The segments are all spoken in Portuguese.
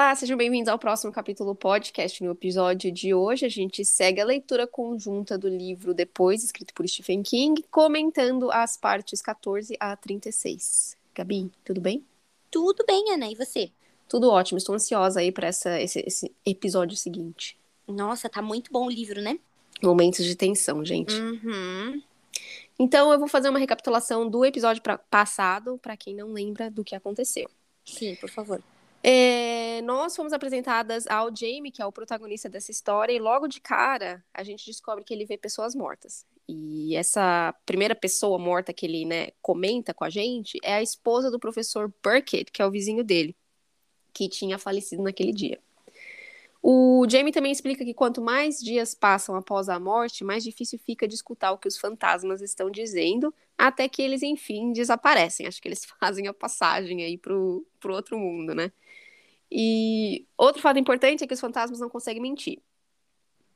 Olá, sejam bem-vindos ao próximo capítulo podcast. No episódio de hoje, a gente segue a leitura conjunta do livro Depois, escrito por Stephen King, comentando as partes 14 a 36. Gabi, tudo bem? Tudo bem, Ana, e você? Tudo ótimo, estou ansiosa aí para esse, esse episódio seguinte. Nossa, tá muito bom o livro, né? Momentos de tensão, gente. Uhum. Então, eu vou fazer uma recapitulação do episódio pra, passado, para quem não lembra do que aconteceu. Sim, por favor. É, nós fomos apresentadas ao Jamie, que é o protagonista dessa história, e logo de cara a gente descobre que ele vê pessoas mortas. E essa primeira pessoa morta que ele né, comenta com a gente é a esposa do professor Burkett, que é o vizinho dele, que tinha falecido naquele dia. O Jamie também explica que quanto mais dias passam após a morte, mais difícil fica de escutar o que os fantasmas estão dizendo, até que eles, enfim, desaparecem. Acho que eles fazem a passagem aí pro, pro outro mundo, né? E outro fato importante é que os fantasmas não conseguem mentir.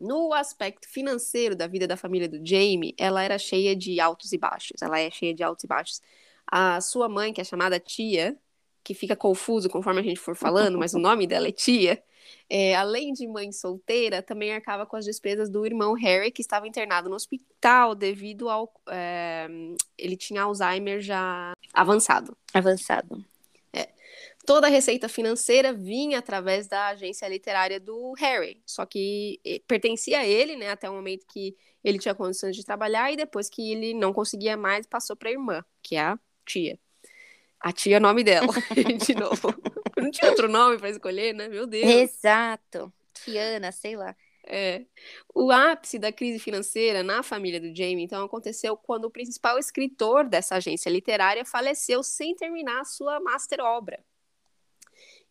No aspecto financeiro da vida da família do Jamie, ela era cheia de altos e baixos. Ela é cheia de altos e baixos. A sua mãe, que é chamada Tia, que fica confuso conforme a gente for falando, mas o nome dela é Tia, é, além de mãe solteira, também arcava com as despesas do irmão Harry, que estava internado no hospital devido ao. É, ele tinha Alzheimer já avançado. Avançado. Toda a receita financeira vinha através da agência literária do Harry, só que pertencia a ele, né, até o momento que ele tinha condições de trabalhar, e depois que ele não conseguia mais, passou para a irmã, que é a tia. A tia é o nome dela, de novo. Não tinha outro nome para escolher, né? Meu Deus. Exato. Tiana, sei lá. É. O ápice da crise financeira na família do Jamie, então, aconteceu quando o principal escritor dessa agência literária faleceu sem terminar a sua master obra.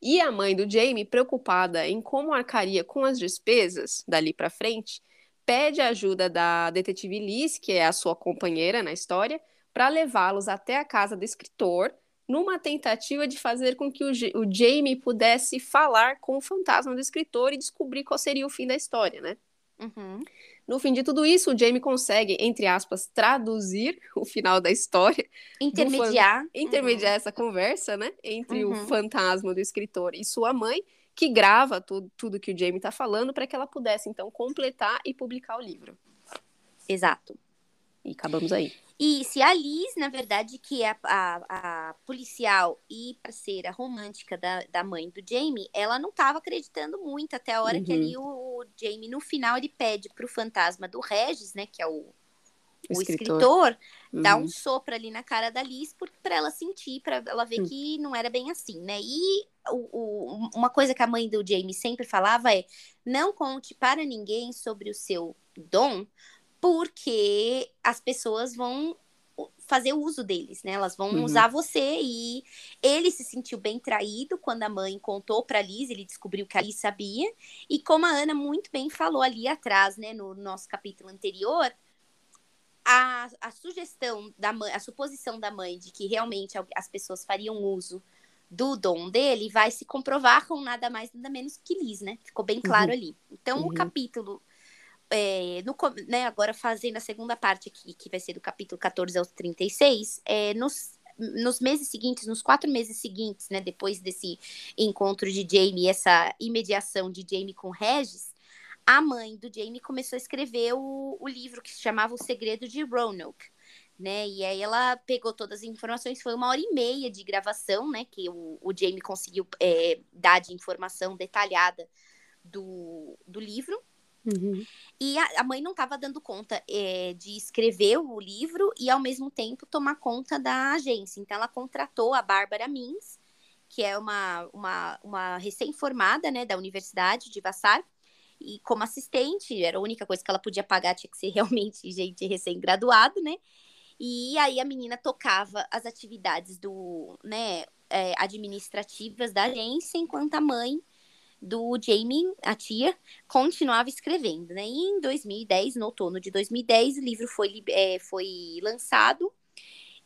E a mãe do Jamie, preocupada em como arcaria com as despesas dali para frente, pede a ajuda da detetive Liz, que é a sua companheira na história, para levá-los até a casa do escritor numa tentativa de fazer com que o, o Jamie pudesse falar com o fantasma do escritor e descobrir qual seria o fim da história, né? Uhum. No fim de tudo isso, o Jamie consegue, entre aspas, traduzir o final da história. Intermediar. Intermediar uhum. essa conversa, né? Entre uhum. o fantasma do escritor e sua mãe, que grava tudo, tudo que o Jamie está falando para que ela pudesse, então, completar e publicar o livro. Exato. E acabamos aí. E se a Liz, na verdade, que é a, a, a, policial e parceira romântica da, da mãe do Jamie, ela não estava acreditando muito até a hora uhum. que ali o, o, Jamie, no final, ele pede pro fantasma do Regis, né, que é o, o escritor, escritor uhum. dar um sopro ali na cara da Liz para ela sentir, para ela ver uhum. que não era bem assim, né? E o, uma coisa que a mãe do Jamie sempre falava é: não conte para ninguém sobre o seu dom, porque as pessoas vão fazer uso deles, né? Elas vão uhum. usar você e ele se sentiu bem traído quando a mãe contou para Liz, ele descobriu que a Liz sabia. E como a Ana muito bem falou ali atrás, né, no nosso capítulo anterior, a, a sugestão da mãe, a suposição da mãe de que realmente as pessoas fariam uso do dom dele vai se comprovar com nada mais nada menos que Liz, né? Ficou bem claro uhum. ali. Então uhum. o capítulo é, no, né, agora fazendo a segunda parte aqui, que vai ser do capítulo 14 ao 36, é, nos, nos meses seguintes, nos quatro meses seguintes, né, depois desse encontro de Jamie, essa imediação de Jamie com Regis, a mãe do Jamie começou a escrever o, o livro que se chamava O Segredo de Roanoke. Né? E aí ela pegou todas as informações, foi uma hora e meia de gravação, né? Que o, o Jamie conseguiu é, dar de informação detalhada do, do livro. Uhum. E a, a, mãe não estava dando conta é, de escrever o livro e, ao mesmo tempo, tomar conta da agência. Então, ela contratou a Bárbara Mins, que é uma, uma, uma recém-formada né, da Universidade de Vassar, e como assistente, era a única coisa que ela podia pagar, tinha que ser realmente gente recém-graduado, né? E aí a menina tocava as atividades do, né, é, administrativas da agência, enquanto a mãe do Jamie, a tia, continuava escrevendo, né? E em 2010, no outono de 2010, o livro foi, é, foi lançado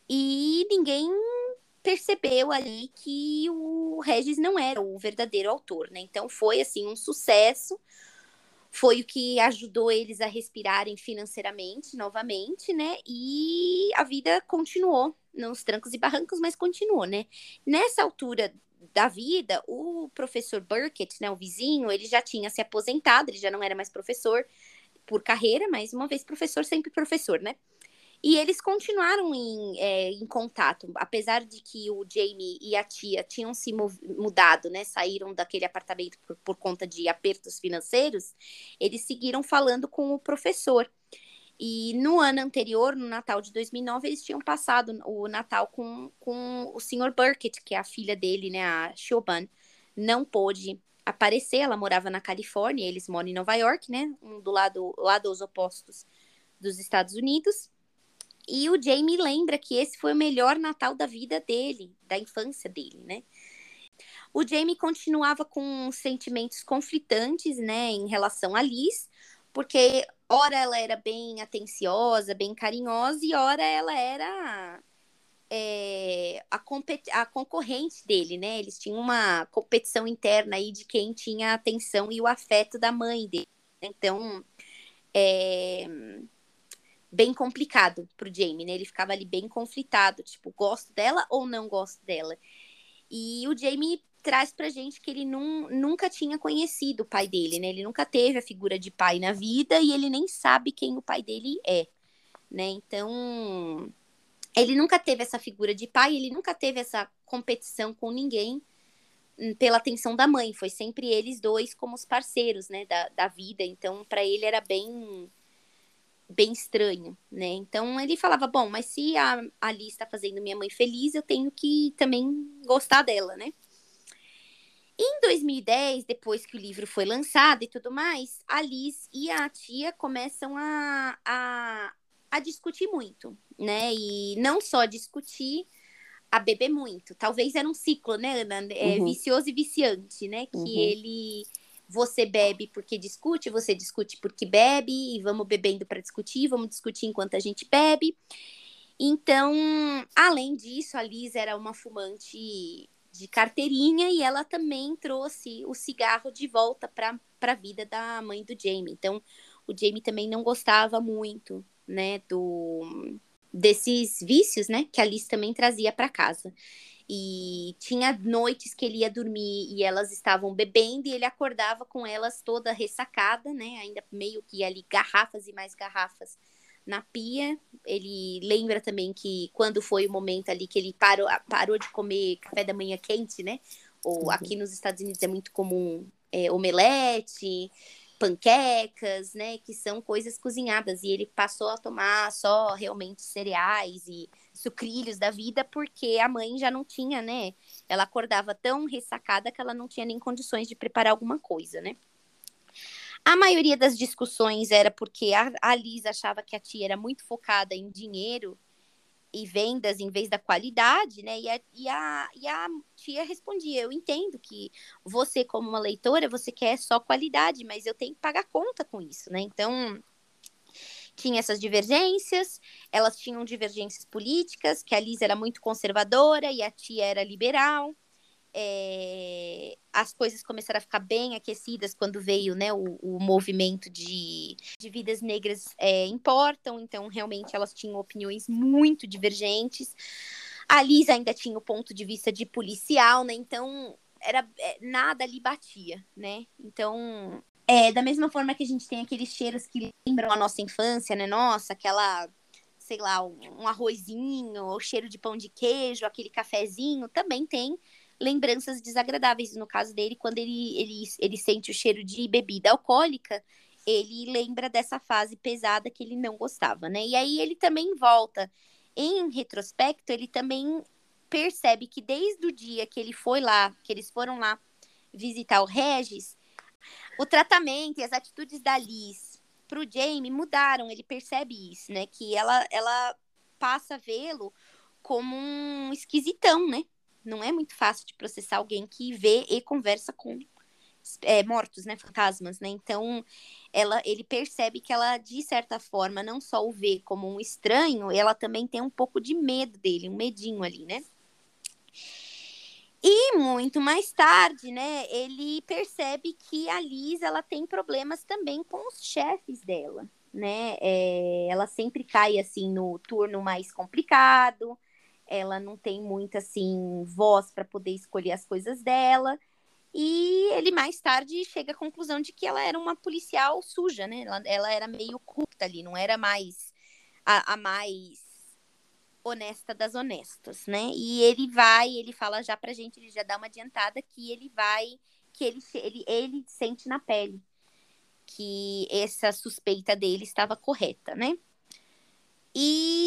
e ninguém percebeu ali que o Regis não era o verdadeiro autor, né? Então foi assim um sucesso. Foi o que ajudou eles a respirarem financeiramente novamente, né? E a vida continuou nos trancos e barrancos, mas continuou, né? Nessa altura da vida, o professor Burkett, né, o vizinho, ele já tinha se aposentado, ele já não era mais professor por carreira, mas uma vez professor, sempre professor, né? E eles continuaram em, é, em contato, apesar de que o Jamie e a tia tinham se mudado, né? Saíram daquele apartamento por, por conta de apertos financeiros, eles seguiram falando com o professor. E no ano anterior, no Natal de 2009, eles tinham passado o Natal com, com o Sr. Burkett, que é a filha dele, né, a Shoban. Não pôde aparecer, ela morava na Califórnia, eles moram em Nova York, né, um do lado, lados opostos dos Estados Unidos. E o Jamie lembra que esse foi o melhor Natal da vida dele, da infância dele, né? O Jamie continuava com sentimentos conflitantes, né, em relação a Liz, porque ora ela era bem atenciosa, bem carinhosa, e ora ela era é, a, a, concorrente dele, né? Eles tinham uma competição interna aí de quem tinha a atenção e o afeto da mãe dele. Então, é bem complicado pro Jamie, né? Ele ficava ali bem conflitado, tipo, gosto dela ou não gosto dela. E o Jamie traz pra gente que ele num, nunca tinha conhecido o pai dele, né? Ele nunca teve a figura de pai na vida e ele nem sabe quem o pai dele é, né? Então, ele nunca teve essa figura de pai, ele nunca teve essa competição com ninguém hum, pela atenção da mãe. Foi sempre eles dois como os parceiros, né, da, da vida. Então, para ele era bem bem estranho, né? Então ele falava, bom, mas se a Ali está fazendo minha mãe feliz, eu tenho que também gostar dela, né? Em 2010, depois que o livro foi lançado e tudo mais, a Liz e a tia começam a, a, a discutir muito, né? E não só discutir, a beber muito. Talvez era um ciclo, né, Ana? É, uhum. Vicioso e viciante, né? Que uhum. ele. Você bebe porque discute, você discute porque bebe, e vamos bebendo para discutir, vamos discutir enquanto a gente bebe. Então, além disso, a Liz era uma fumante de carteirinha e ela também trouxe o cigarro de volta para a vida da mãe do Jamie. Então, o Jamie também não gostava muito, né, do desses vícios, né, que a Liz também trazia para casa. E tinha noites que ele ia dormir e elas estavam bebendo e ele acordava com elas toda ressacada, né, ainda meio que ali garrafas e mais garrafas na pia. Ele lembra também que quando foi o momento ali que ele parou, parou de comer café da manhã quente, né? Ou uhum. aqui nos Estados Unidos é muito comum é, omelete, panquecas, né? Que são coisas cozinhadas. E ele passou a tomar só realmente cereais e sucrilhos da vida, porque a mãe já não tinha, né? Ela acordava tão ressacada que ela não tinha nem condições de preparar alguma coisa, né? A maioria das discussões era porque a, a Liz achava que a tia era muito focada em dinheiro e vendas em vez da qualidade, né? E a, e a, e a tia respondia: Eu entendo que você, como uma leitora, você quer só qualidade, mas eu tenho que pagar conta com isso, né? Então, tinha essas divergências, elas tinham divergências políticas, que a Liz era muito conservadora e a tia era liberal é, as coisas começaram a ficar bem aquecidas quando veio né, o, o movimento de, de vidas negras é, importam, então realmente elas tinham opiniões muito divergentes. A Liz ainda tinha o ponto de vista de policial, né? Então era é, nada ali batia, né? Então é da mesma forma que a gente tem aqueles cheiros que lembram a nossa infância, né? Nossa, aquela sei lá, um, um arrozinho, o cheiro de pão de queijo, aquele cafezinho, também tem lembranças desagradáveis. No caso dele, quando ele, ele, ele sente o cheiro de bebida alcoólica, ele lembra dessa fase pesada que ele não gostava, né? E aí ele também volta. Em retrospecto, ele também percebe que desde o dia que ele foi lá, que eles foram lá visitar o Regis, o tratamento e as atitudes da Liz pro Jamie mudaram, ele percebe isso, né? Que ela, ela passa a vê-lo como um esquisitão, né? Não é muito fácil de processar alguém que vê e conversa com é, mortos, né, fantasmas, né? Então, ela, ele percebe que ela, de certa forma, não só o vê como um estranho, ela também tem um pouco de medo dele, um medinho ali, né? E muito mais tarde, né, ele percebe que a Liz, ela tem problemas também com os chefes dela, né? É, ela sempre cai, assim, no turno mais complicado, ela não tem muita assim voz para poder escolher as coisas dela. E ele mais tarde chega à conclusão de que ela era uma policial suja, né? Ela, ela era meio culta ali, não era mais a, a, mais honesta das honestas, né? E ele vai, ele fala já pra gente, ele já dá uma adiantada que ele vai, que ele, ele, ele sente na pele que essa suspeita dele estava correta, né? E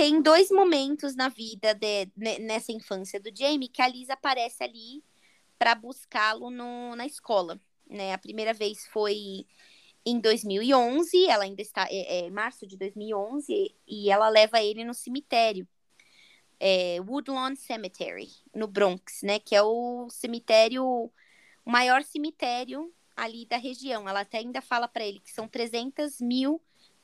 tem dois momentos na vida de, nessa infância do Jamie que a Liz aparece ali para buscá-lo na escola, né? A primeira vez foi em 2011, ela ainda está é, é, março de 2011 e ela leva ele no cemitério, é, Woodlawn Cemetery no Bronx, né? Que é o cemitério, o maior cemitério ali da região. Ela até ainda fala para ele que são 300 mil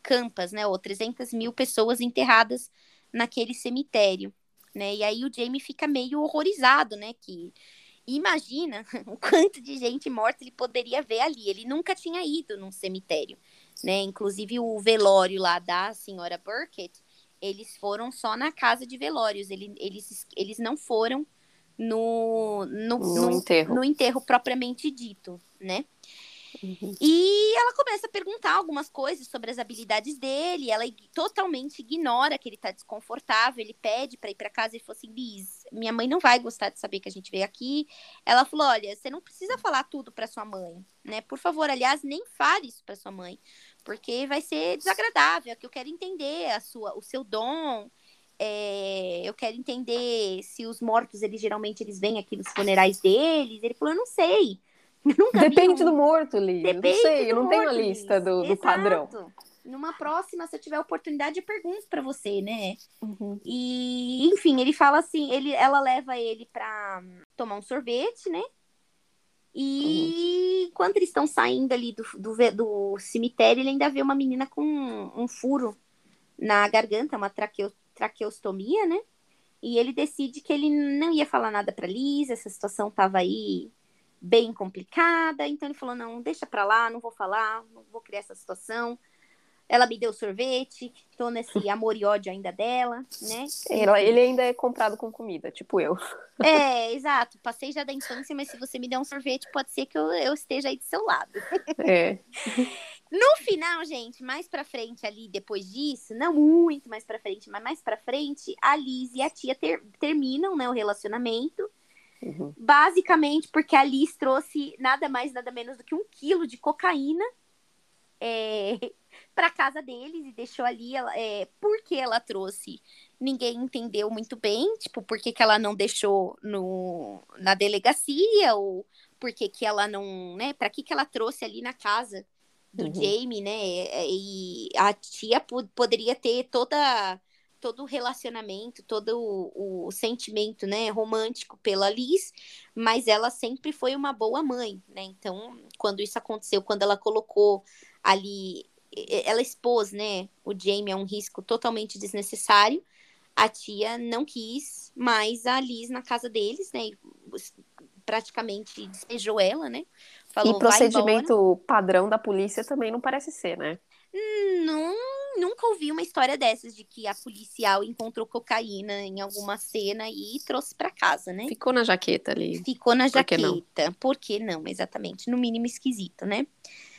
campas, né? Ou 300 mil pessoas enterradas naquele cemitério, né? E aí o Jamie fica meio horrorizado, né? Que imagina o quanto de gente morta ele poderia ver ali. Ele nunca tinha ido num cemitério, né? Inclusive o velório lá da senhora Burkett, eles foram só na casa de velórios. Ele, eles, eles não foram no, no, no, no enterro. no enterro propriamente dito, né? Uhum. E ela começa a perguntar algumas coisas sobre as habilidades dele. Ela totalmente ignora que ele tá desconfortável. Ele pede para ir para casa e falou assim: Liz, minha mãe não vai gostar de saber que a gente veio aqui. Ela falou: Olha, você não precisa falar tudo para sua mãe, né? Por favor, aliás, nem fale isso para sua mãe, porque vai ser desagradável. É que eu quero entender a sua, o seu dom. É, eu quero entender se os mortos, eles geralmente eles vêm aqui nos funerais deles. Ele falou: Eu não sei. Depende um... do morto, Liz. Depende não sei, eu não tenho a lista do, do padrão. Numa próxima, se eu tiver oportunidade, eu pergunto para você, né? Uhum. E, enfim, ele fala assim, ele, ela leva ele para tomar um sorvete, né? E uhum. quando eles estão saindo ali do, do, do, cemitério, ele ainda vê uma menina com um, um furo na garganta, uma traqueo, traqueostomia, né? E ele decide que ele não ia falar nada para Liz, essa situação tava aí bem complicada. Então ele falou: não, deixa pra lá, não vou falar, não vou criar essa situação. Ela me deu sorvete, tô nesse amor e ódio ainda dela, né? Ele ainda é comprado com comida, tipo eu. É, exato. Passei já da infância, mas se você me der um sorvete, pode ser que eu, eu esteja aí do seu lado. É. No final, gente, mais pra frente ali, depois disso, não muito mais pra frente, mas mais pra frente, a Liz e a tia ter, terminam, né, o relacionamento. Uhum. Basicamente porque a Liz trouxe nada mais, nada menos do que um quilo de cocaína é, para casa deles e deixou ali. É, por que ela trouxe? Ninguém entendeu muito bem, tipo, por que, que ela não deixou no, na delegacia, ou por que, que ela não, né? Para que, que ela trouxe ali na casa do uhum. Jamie, né? E a tia poderia ter toda todo o relacionamento, todo o, o, sentimento, né, romântico pela Liz, mas ela sempre foi uma boa mãe, né? Então, quando isso aconteceu, quando ela colocou ali, ela expôs, né, o Jamie a um risco totalmente desnecessário, a tia não quis mais a Liz na casa deles, né? Praticamente despejou ela, né? Falou, e procedimento padrão da polícia também não parece ser, né? Não nunca ouvi uma história dessas de que a policial encontrou cocaína em alguma cena e trouxe para casa, né? Ficou na jaqueta ali. Ficou na Por jaqueta. Que Por que não? Exatamente. No mínimo esquisito, né?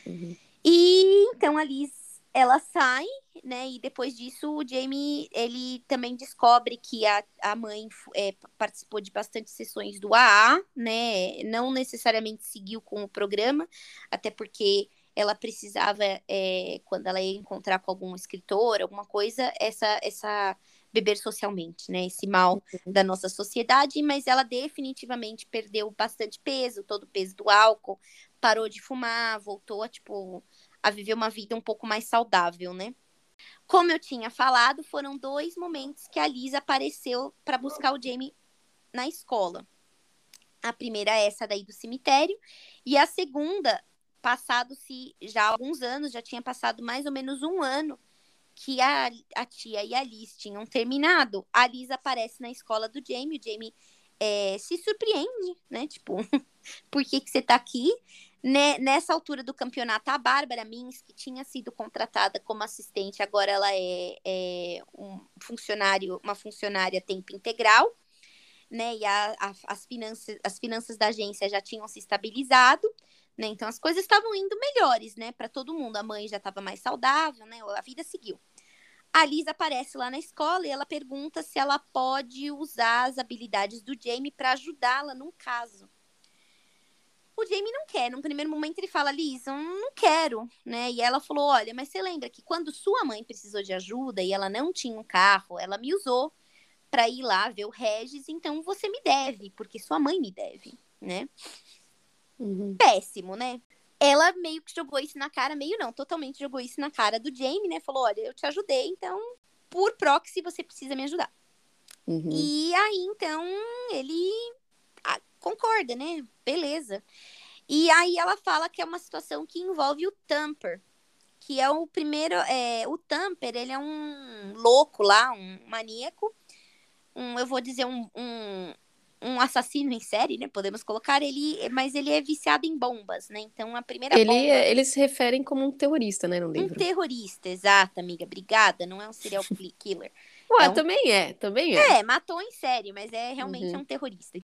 Uhum. E então a Liz, ela sai, né? E depois disso, o Jamie, ele também descobre que a, a mãe é, participou de bastante sessões do AA, né? Não necessariamente seguiu com o programa, até porque ela precisava, é, quando ela ia encontrar com algum escritor, alguma coisa, essa, essa beber socialmente, né? Esse mal uhum. da nossa sociedade, mas ela definitivamente perdeu bastante peso, todo o peso do álcool, parou de fumar, voltou a, tipo, a viver uma vida um pouco mais saudável, né? Como eu tinha falado, foram dois momentos que a Lisa apareceu para buscar o Jamie na escola. A primeira é essa daí do cemitério, e a segunda passado-se já alguns anos, já tinha passado mais ou menos um ano que a, a tia e a Liz tinham terminado. A Liz aparece na escola do Jamie, o Jamie é, se surpreende, né? Tipo, por que, que você tá aqui? Né, nessa altura do campeonato, a Bárbara Mins, que tinha sido contratada como assistente, agora ela é, é um funcionário, uma funcionária tempo integral, né? E a, a, as, finanças, as finanças da agência já tinham se estabilizado, né? Então as coisas estavam indo melhores, né? Para todo mundo. A mãe já estava mais saudável, né? A vida seguiu. A Liz aparece lá na escola e ela pergunta se ela pode usar as habilidades do Jamie para ajudá-la num caso. O Jamie não quer. Num primeiro momento ele fala, Liz, eu não quero, né? E ela falou, olha, mas você lembra que quando sua mãe precisou de ajuda e ela não tinha um carro, ela me usou para ir lá ver o Regis, então você me deve, porque sua mãe me deve, né? Uhum. Péssimo, né? Ela meio que jogou isso na cara, meio não, totalmente jogou isso na cara do Jamie, né? Falou: olha, eu te ajudei, então, por proxy, você precisa me ajudar. Uhum. E aí, então, ele ah, concorda, né? Beleza. E aí ela fala que é uma situação que envolve o Tamper, que é o primeiro. É, o Tamper, ele é um louco lá, um maníaco, um, eu vou dizer, um, um, um, assassino em série, né? Podemos colocar ele, mas ele é viciado em bombas, né? Então a primeira ele, bomba... É, eles se referem como um terrorista, né, no livro. Um terrorista, exato, amiga. Obrigada. Não é um serial killer. Ué, é um... também é, também é. É, matou em série, mas é realmente uhum. um terrorista.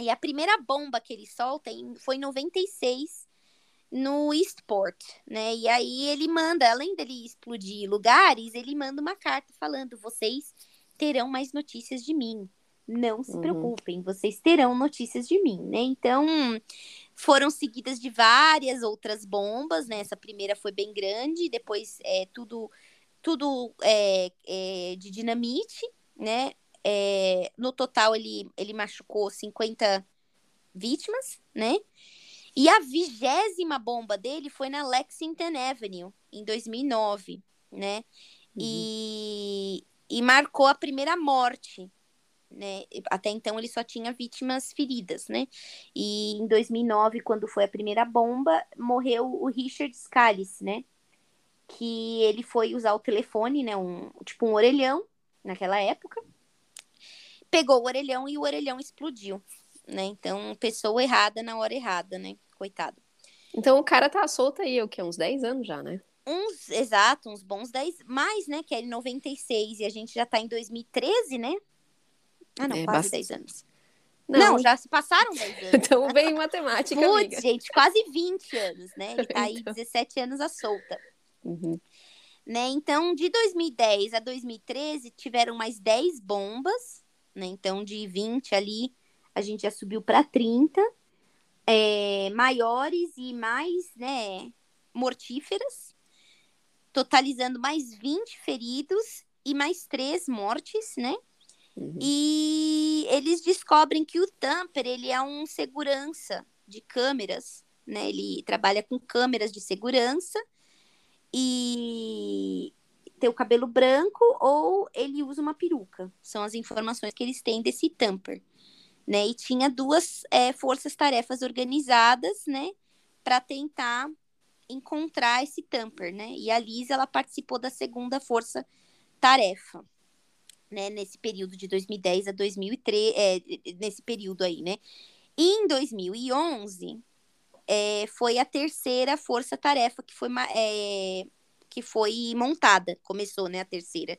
E a primeira bomba que ele solta foi em 96 no Eastport, né? E aí ele manda, além dele explodir lugares, ele manda uma carta falando: vocês terão mais notícias de mim. Não se uhum. preocupem, vocês terão notícias de mim, né? Então, foram seguidas de várias outras bombas, né? Essa primeira foi bem grande, depois é tudo, tudo é, é de dinamite, né? É, no total, ele, ele machucou 50 vítimas, né? E a vigésima bomba dele foi na Lexington Avenue, em 2009, né? Uhum. E, e marcou a primeira morte. Né? Até então ele só tinha vítimas feridas, né? E em 2009, quando foi a primeira bomba, morreu o Richard Scalise, né? Que ele foi usar o telefone, né? Um, tipo um orelhão, naquela época. Pegou o orelhão e o orelhão explodiu, né? Então, pessoa errada na hora errada, né? Coitado. Então o cara tá solto aí, o quê? Uns 10 anos já, né? uns, exato, uns bons 10, mais, né, que é em 96 e a gente já tá em 2013, né? Ah, não, é, quase bast... 10 anos. Não. não. já se passaram 10 anos. então vem matemática, Putz, amiga. gente, quase 20 anos, né? Ele tá aí então... 17 anos à solta. Uhum. Né? Então, de 2010 a 2013, tiveram mais 10 bombas, né? Então, de 20 ali, a gente já subiu para 30. É, maiores e mais, né, mortíferas totalizando mais 20 feridos e mais três mortes, né? Uhum. E eles descobrem que o Tamper, ele é um segurança de câmeras, né? Ele trabalha com câmeras de segurança e tem o cabelo branco ou ele usa uma peruca. São as informações que eles têm desse Tamper, né? E tinha duas é, forças-tarefas organizadas, né? Para tentar encontrar esse tamper, né? E a Liz, ela participou da segunda força tarefa, né? Nesse período de 2010 a 2003, é, nesse período aí, né? E em 2011, é, foi a terceira força tarefa que foi, é, que foi montada, começou, né? A terceira.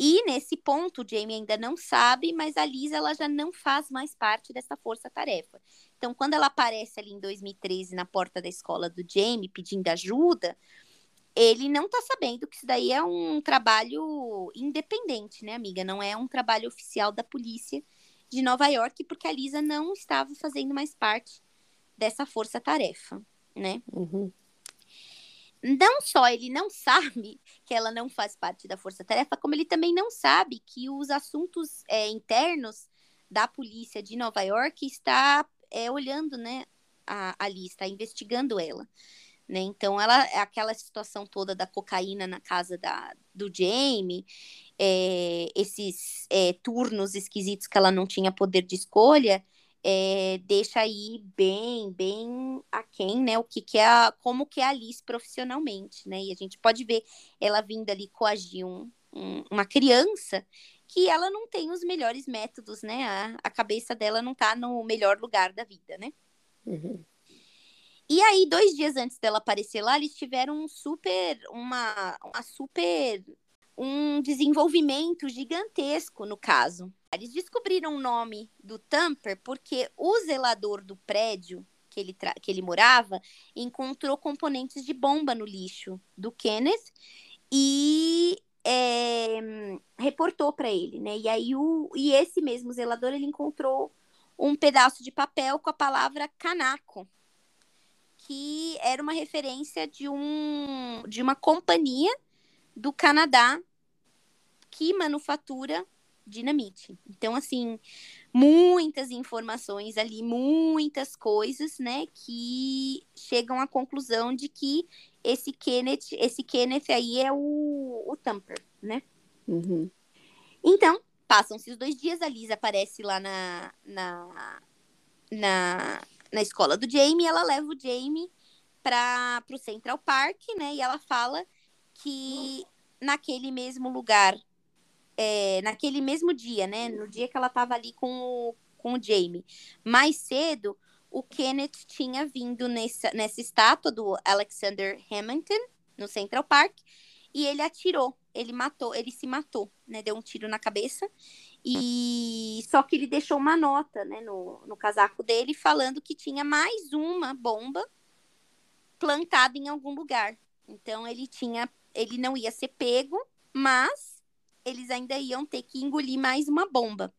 E nesse ponto, o Jamie ainda não sabe, mas a Liz ela já não faz mais parte dessa força-tarefa. Então, quando ela aparece ali em 2013 na porta da escola do Jamie pedindo ajuda, ele não tá sabendo que isso daí é um trabalho independente, né, amiga? Não é um trabalho oficial da polícia de Nova York, porque a Lisa não estava fazendo mais parte dessa força-tarefa, né? Uhum não só ele não sabe que ela não faz parte da força-tarefa, como ele também não sabe que os assuntos é, internos da polícia de Nova York está é, olhando, né, a, ali, está investigando ela. Né? Então, ela, aquela situação toda da cocaína na casa da, do Jamie, é, esses é, turnos esquisitos que ela não tinha poder de escolha, é, deixa aí bem, bem aquém, né? O que, que é a, como que é a Alice profissionalmente, né? E a gente pode ver ela vindo ali coagir um, um, uma criança que ela não tem os melhores métodos, né? A, a cabeça dela não tá no melhor lugar da vida, né? Uhum. E aí, dois dias antes dela aparecer lá, eles tiveram um super, uma, uma super, um desenvolvimento gigantesco no caso. Eles descobriram o nome do Tamper porque o zelador do prédio que ele, que ele morava encontrou componentes de bomba no lixo do Kenneth e é, reportou para ele, né? E aí o, e esse mesmo zelador ele encontrou um pedaço de papel com a palavra canaco, que era uma referência de um de uma companhia do Canadá que manufatura dinamite. Então, assim, muitas informações ali, muitas coisas, né, que chegam à conclusão de que esse Kenneth, esse Kenneth aí é o, o Tamper, né? Uhum. Então, passam-se os dois dias, a Liz aparece lá na, na, na, na escola do Jamie, ela leva o Jamie para o Central Park, né, e ela fala que naquele mesmo lugar é, naquele mesmo dia, né? No dia que ela estava ali com o, com o Jamie. Mais cedo, o Kenneth tinha vindo nessa, nessa estátua do Alexander Hamilton, no Central Park, e ele atirou, ele matou, ele se matou, né? Deu um tiro na cabeça. E só que ele deixou uma nota, né, no, no casaco dele, falando que tinha mais uma bomba plantada em algum lugar. Então ele tinha, ele não ia ser pego, mas eles ainda iam ter que engolir mais uma bomba.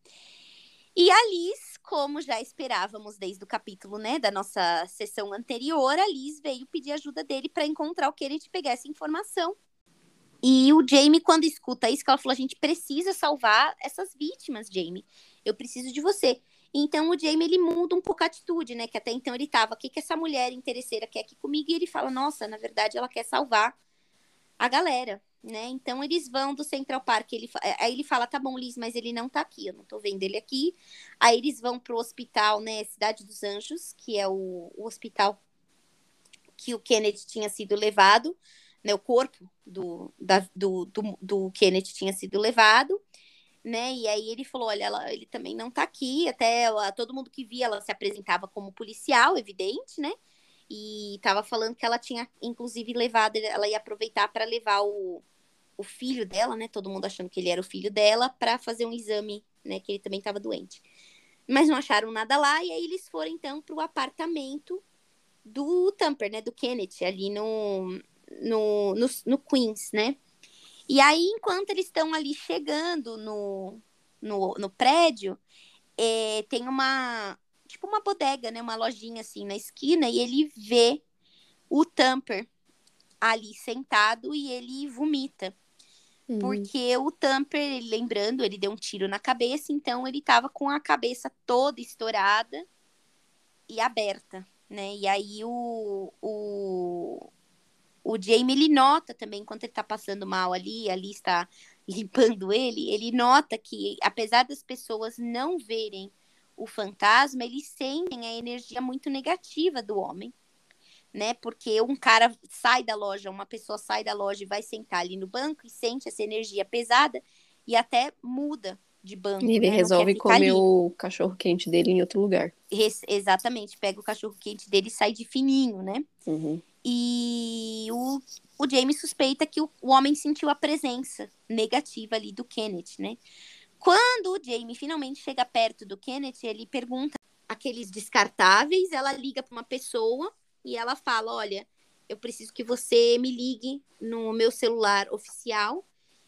E a Liz, como já esperávamos desde o capítulo, né, da nossa sessão anterior, a Liz veio pedir ajuda dele para encontrar o que ele te pegar essa informação. E o Jamie, quando escuta isso, ela falou: a gente precisa salvar essas vítimas, Jamie. Eu preciso de você. Então o Jamie ele muda um pouco a atitude, né? Que até então ele tava, o que, que essa mulher interesseira quer aqui comigo? E ele fala: nossa, na verdade ela quer salvar a galera né? Então eles vão do Central Park, ele, é, aí ele fala, tá bom, Liz, mas ele não tá aqui, eu não tô vendo ele aqui. Aí eles vão pro hospital, né, Cidade dos Anjos, que é o, o hospital que o Kennedy tinha sido levado, né, o corpo do, da, do, do, do Kennedy tinha sido levado, né, e aí ele falou, olha, ela, ele também não tá aqui, até ela, todo mundo que via, ela se apresentava como policial, evidente, né, e tava falando que ela tinha, inclusive, levado, ela ia aproveitar para levar o, o filho dela, né? Todo mundo achando que ele era o filho dela, para fazer um exame, né? Que ele também estava doente. Mas não acharam nada lá, e aí eles foram então para o apartamento do Tamper, né? Do Kenneth, ali no, no, no, no Queens, né? E aí, enquanto eles estão ali chegando no, no, no prédio, é, tem uma, tipo uma bodega, né? Uma lojinha assim na esquina, e ele vê o Tamper ali sentado e ele vomita. Uhum. Porque o Tamper, lembrando, ele deu um tiro na cabeça, então ele tava com a cabeça toda estourada e aberta, né? E aí o, o, o Jamie, ele nota também, enquanto ele tá passando mal ali, ali está limpando ele, ele nota que, apesar das pessoas não verem o fantasma, eles sentem a energia muito negativa do homem né? Porque um cara sai da loja, uma pessoa sai da loja e vai sentar ali no banco e sente essa energia pesada e até muda de banco. E ele né? resolve comer ali. o cachorro quente dele em outro lugar. exatamente, pega o cachorro quente dele e sai de fininho, né? Uhum. E o, o James suspeita que o, o homem sentiu a presença negativa ali do Kenneth, né? Quando o Jamie finalmente chega perto do Kenneth, ele pergunta aqueles descartáveis, ela liga para uma pessoa e ela fala: Olha, eu preciso que você me ligue no meu celular oficial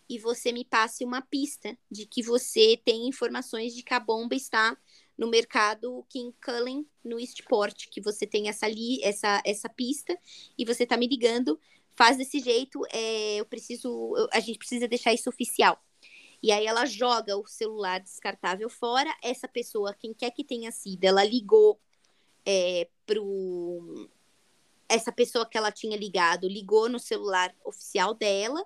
e você me passe uma pista de que você tem informações de que a bomba está no mercado King Cullen, no Eastport, que você tem essa, li, essa, essa pista e você está me ligando. Faz desse jeito, é, eu preciso, eu, a gente precisa deixar isso oficial. E aí ela joga o celular descartável fora. Essa pessoa, quem quer que tenha sido, ela ligou é, pro essa pessoa que ela tinha ligado ligou no celular oficial dela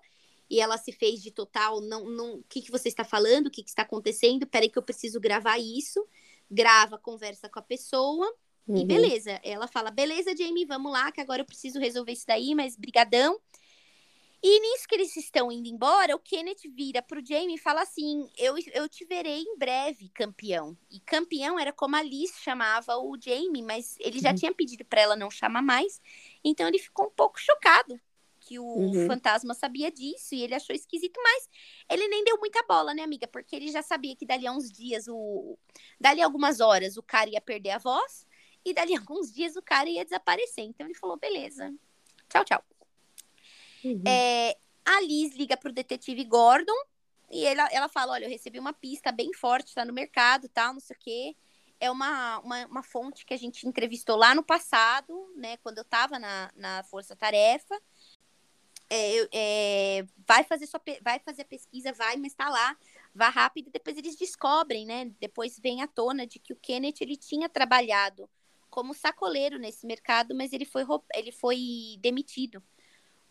e ela se fez de total, não, não, o que, que você está falando, o que, que está acontecendo, peraí que eu preciso gravar isso, grava, conversa com a pessoa, uhum. e beleza, ela fala, beleza, Jamie, vamos lá, que agora eu preciso resolver isso daí, mas brigadão. E nisso que eles estão indo embora, o Kenneth vira pro Jamie e fala assim: eu, eu te verei em breve, campeão. E campeão era como a Liz chamava o Jamie, mas ele já uhum. tinha pedido para ela não chamar mais. Então ele ficou um pouco chocado que o uhum. fantasma sabia disso e ele achou esquisito, mas ele nem deu muita bola, né, amiga? Porque ele já sabia que dali a uns dias, o dali a algumas horas, o cara ia perder a voz e dali a alguns dias o cara ia desaparecer. Então ele falou: beleza, tchau, tchau. Uhum. É, a Liz liga pro detetive Gordon e ela, ela fala: olha, eu recebi uma pista bem forte, tá no mercado, tal, não sei o quê é uma, uma, uma, fonte que a gente entrevistou lá no passado, né, quando eu estava na, na Força Tarefa, é, é, vai fazer sua, vai fazer a pesquisa, vai, mas está lá, vá rápido, depois eles descobrem, né? Depois vem à tona de que o Kenneth ele tinha trabalhado como sacoleiro nesse mercado, mas ele foi, ele foi demitido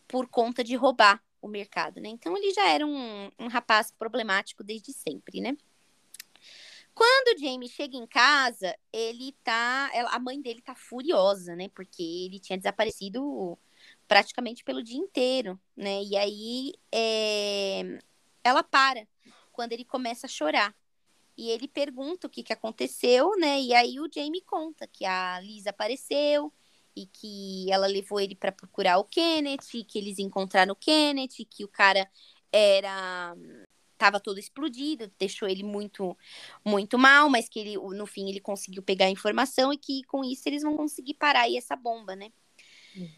por conta de roubar o mercado, né? Então ele já era um, um rapaz problemático desde sempre, né? Quando o Jamie chega em casa, ele tá. A mãe dele tá furiosa, né? Porque ele tinha desaparecido praticamente pelo dia inteiro, né? E aí é, ela para quando ele começa a chorar. E ele pergunta o que, que aconteceu, né? E aí o Jamie conta que a Liz apareceu e que ela levou ele para procurar o Kenneth, que eles encontraram o Kenneth, que o cara era tava todo explodido, deixou ele muito muito mal, mas que ele no fim ele conseguiu pegar a informação e que com isso eles vão conseguir parar aí essa bomba, né? Hum.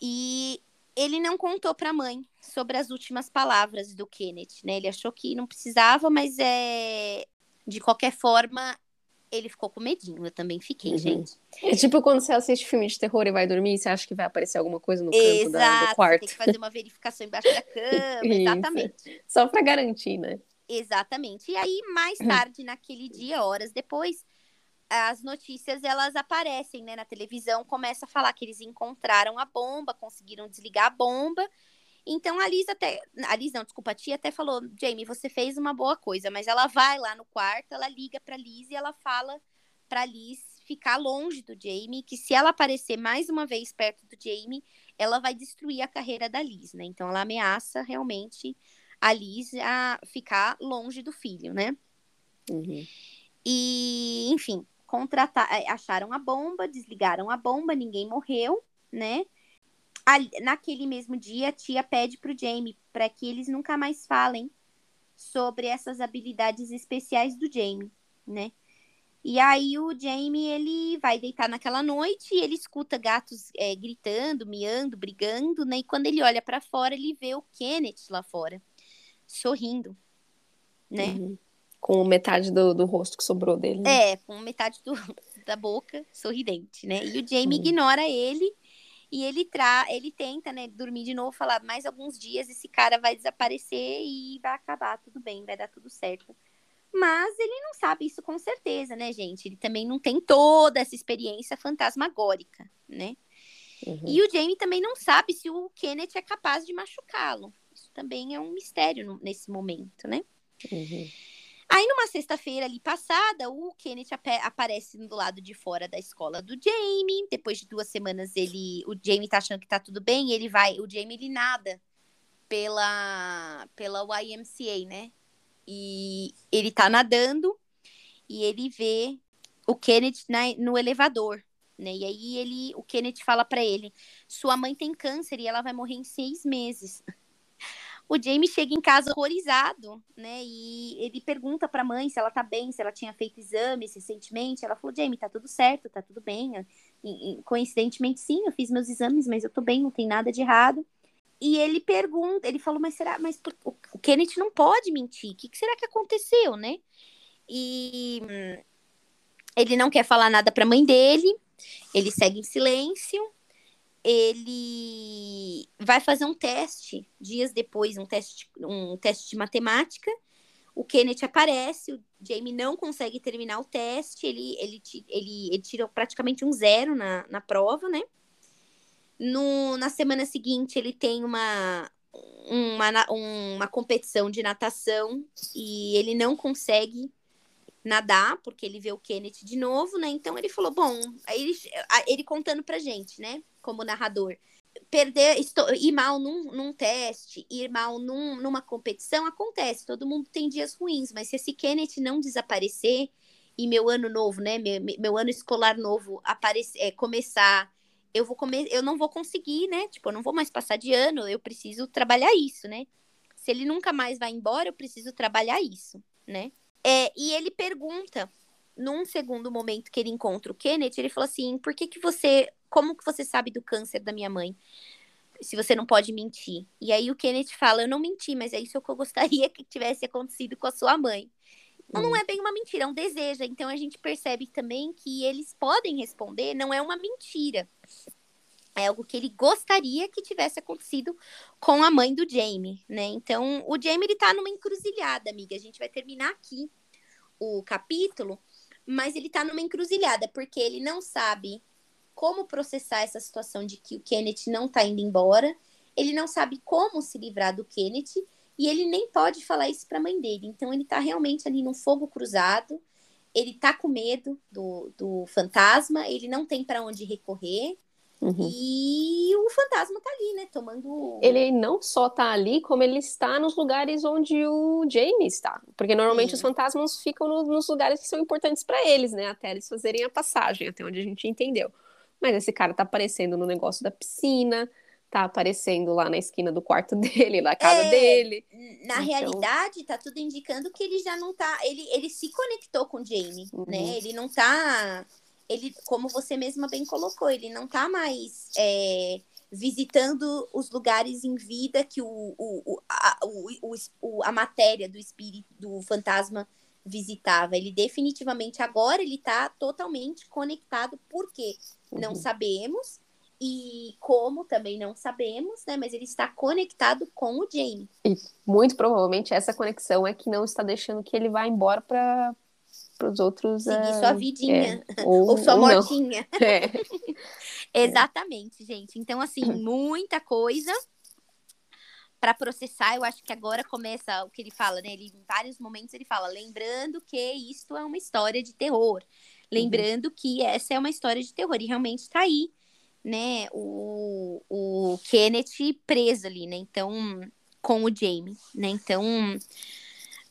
E ele não contou para a mãe sobre as últimas palavras do Kenneth, né? Ele achou que não precisava, mas é de qualquer forma ele ficou com medinho. Eu também fiquei, uhum. gente. É tipo quando você assiste filme de terror e vai dormir e você acha que vai aparecer alguma coisa no canto da, do quarto. Tem que fazer uma verificação embaixo da cama, exatamente. Só para garantir, né? Exatamente. E aí, mais tarde, naquele dia, horas depois, as notícias elas aparecem, né, na televisão, começa a falar que eles encontraram a bomba, conseguiram desligar a bomba. Então a Liz até, a Liz não, desculpa, a tia até falou, Jamie, você fez uma boa coisa, mas ela vai lá no quarto, ela liga para Liz e ela fala para Liz ficar longe do Jamie, que se ela aparecer mais uma vez perto do Jamie, ela vai destruir a carreira da Liz, né? Então ela ameaça realmente a Liz a ficar longe do filho, né? Uhum. E, enfim, contratar, é, acharam a bomba, desligaram a bomba, ninguém morreu, né? naquele mesmo dia, a tia pede pro Jamie para que eles nunca mais falem sobre essas habilidades especiais do Jamie, né? E aí o Jamie ele vai deitar naquela noite e ele escuta gatos é, gritando, miando, brigando, né? E quando ele olha para fora, ele vê o Kenneth lá fora, sorrindo, né? Uhum com metade do, do rosto que sobrou dele. Né? É, com metade do, da boca sorridente, né? E o Jamie hum. ignora ele e ele tra ele tenta, né, dormir de novo, falar mais alguns dias esse cara vai desaparecer e vai acabar tudo bem, vai dar tudo certo. Mas ele não sabe isso com certeza, né, gente? Ele também não tem toda essa experiência fantasmagórica, né? Uhum. E o Jamie também não sabe se o Kenneth é capaz de machucá-lo. Isso também é um mistério nesse momento, né? Uhum. Aí, numa sexta-feira ali passada, o Kenneth aparece do lado de fora da escola do Jamie. Depois de duas semanas, ele, o Jamie tá achando que tá tudo bem, ele vai, o Jamie ele nada pela pela YMCA, né? E ele tá nadando e ele vê o Kenneth na, no elevador, né? E aí ele, o Kenneth fala para ele: "Sua mãe tem câncer e ela vai morrer em seis meses." O Jamie chega em casa horrorizado, né? E ele pergunta para a mãe se ela tá bem, se ela tinha feito exames recentemente. Ela falou: Jamie, tá tudo certo, tá tudo bem. E, e, coincidentemente, sim, eu fiz meus exames, mas eu tô bem, não tem nada de errado. E ele pergunta, ele falou: Mas será? Mas por, o, o Kenneth não pode mentir. O que, que será que aconteceu, né? E hum, ele não quer falar nada para a mãe dele. Ele segue em silêncio ele vai fazer um teste dias depois, um teste, um teste de matemática. O Kenneth aparece, o Jamie não consegue terminar o teste, ele, ele, ele, ele tirou praticamente um zero na, na prova, né? No, na semana seguinte, ele tem uma, uma, uma competição de natação e ele não consegue nadar, porque ele vê o Kenneth de novo, né? Então ele falou: bom, aí ele, ele contando pra gente, né? Como narrador. perder, estou, ir mal num, num teste, ir mal num, numa competição, acontece. Todo mundo tem dias ruins, mas se esse Kenneth não desaparecer e meu ano novo, né, meu, meu ano escolar novo aparecer, é, começar, eu vou comer, eu não vou conseguir, né? Tipo, eu não vou mais passar de ano, eu preciso trabalhar isso, né? Se ele nunca mais vai embora, eu preciso trabalhar isso, né? É, e ele pergunta, num segundo momento que ele encontra o Kenneth, ele falou assim: por que que você como que você sabe do câncer da minha mãe? Se você não pode mentir. E aí o Kenneth fala, eu não menti, mas é isso que eu gostaria que tivesse acontecido com a sua mãe. Então, não hum. é bem uma mentira, é um desejo. Então a gente percebe também que eles podem responder, não é uma mentira. É algo que ele gostaria que tivesse acontecido com a mãe do Jamie, né? Então, o Jamie ele tá numa encruzilhada, amiga. A gente vai terminar aqui o capítulo, mas ele tá numa encruzilhada porque ele não sabe como processar essa situação de que o Kenneth não está indo embora, ele não sabe como se livrar do Kenneth e ele nem pode falar isso para a mãe dele. Então ele está realmente ali num fogo cruzado, ele está com medo do, do fantasma, ele não tem para onde recorrer. Uhum. E o fantasma tá ali, né? Tomando. Ele não só tá ali, como ele está nos lugares onde o Jamie está. Porque normalmente Sim. os fantasmas ficam no, nos lugares que são importantes para eles, né? Até eles fazerem a passagem, até onde a gente entendeu. Mas esse cara tá aparecendo no negócio da piscina, tá aparecendo lá na esquina do quarto dele, na casa é, dele. Na então... realidade, tá tudo indicando que ele já não tá. Ele, ele se conectou com o Jamie, uhum. né? Ele não tá. Ele, como você mesma bem colocou, ele não tá mais é, visitando os lugares em vida que o, o, a, o, o, a matéria do espírito, do fantasma visitava. Ele definitivamente agora ele tá totalmente conectado. Por quê? Não uhum. sabemos. E como também não sabemos, né? Mas ele está conectado com o Jamie. E muito provavelmente essa conexão é que não está deixando que ele vá embora para os outros. Seguir uh, sua vidinha. É, ou, ou, sua ou mortinha. É. Exatamente, gente. Então, assim, muita coisa para processar. Eu acho que agora começa o que ele fala, né? Ele, em vários momentos ele fala, lembrando que isto é uma história de terror. Lembrando uhum. que essa é uma história de terror. E realmente está aí, né? O, o Kenneth preso ali, né? Então, com o Jamie, né? Então,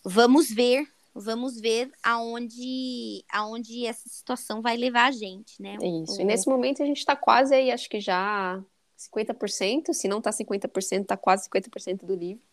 vamos ver. Vamos ver aonde, aonde essa situação vai levar a gente, né? Isso. O... E nesse momento a gente está quase aí, acho que já 50%, se não está 50%, está quase 50% do livro.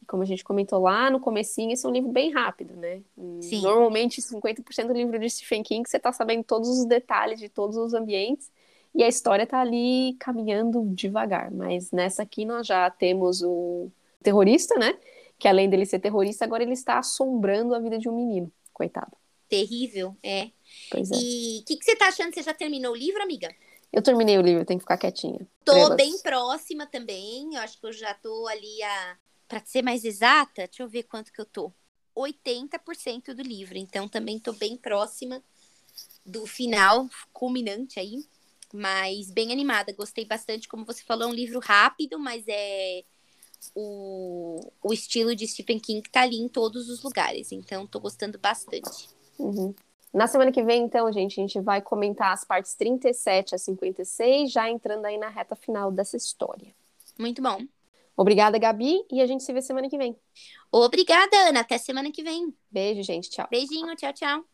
E como a gente comentou lá no comecinho, esse é um livro bem rápido, né? Sim. Normalmente, 50% do livro de Stephen King, você está sabendo todos os detalhes de todos os ambientes, e a história está ali caminhando devagar. Mas nessa aqui nós já temos o terrorista, né? Que além dele ser terrorista, agora ele está assombrando a vida de um menino. Coitado. Terrível, é. Pois é. E o que, que você está achando? Você já terminou o livro, amiga? Eu terminei o livro, tenho que ficar quietinha. Tô Estrelas. bem próxima também. Eu acho que eu já tô ali a. Pra ser mais exata, deixa eu ver quanto que eu tô. 80% do livro. Então também tô bem próxima do final, culminante aí. Mas bem animada. Gostei bastante. Como você falou, é um livro rápido, mas é. O, o estilo de Stephen King tá ali em todos os lugares. Então, tô gostando bastante. Uhum. Na semana que vem, então, gente, a gente vai comentar as partes 37 a 56, já entrando aí na reta final dessa história. Muito bom. Obrigada, Gabi, e a gente se vê semana que vem. Obrigada, Ana. Até semana que vem. Beijo, gente. Tchau. Beijinho, tchau, tchau.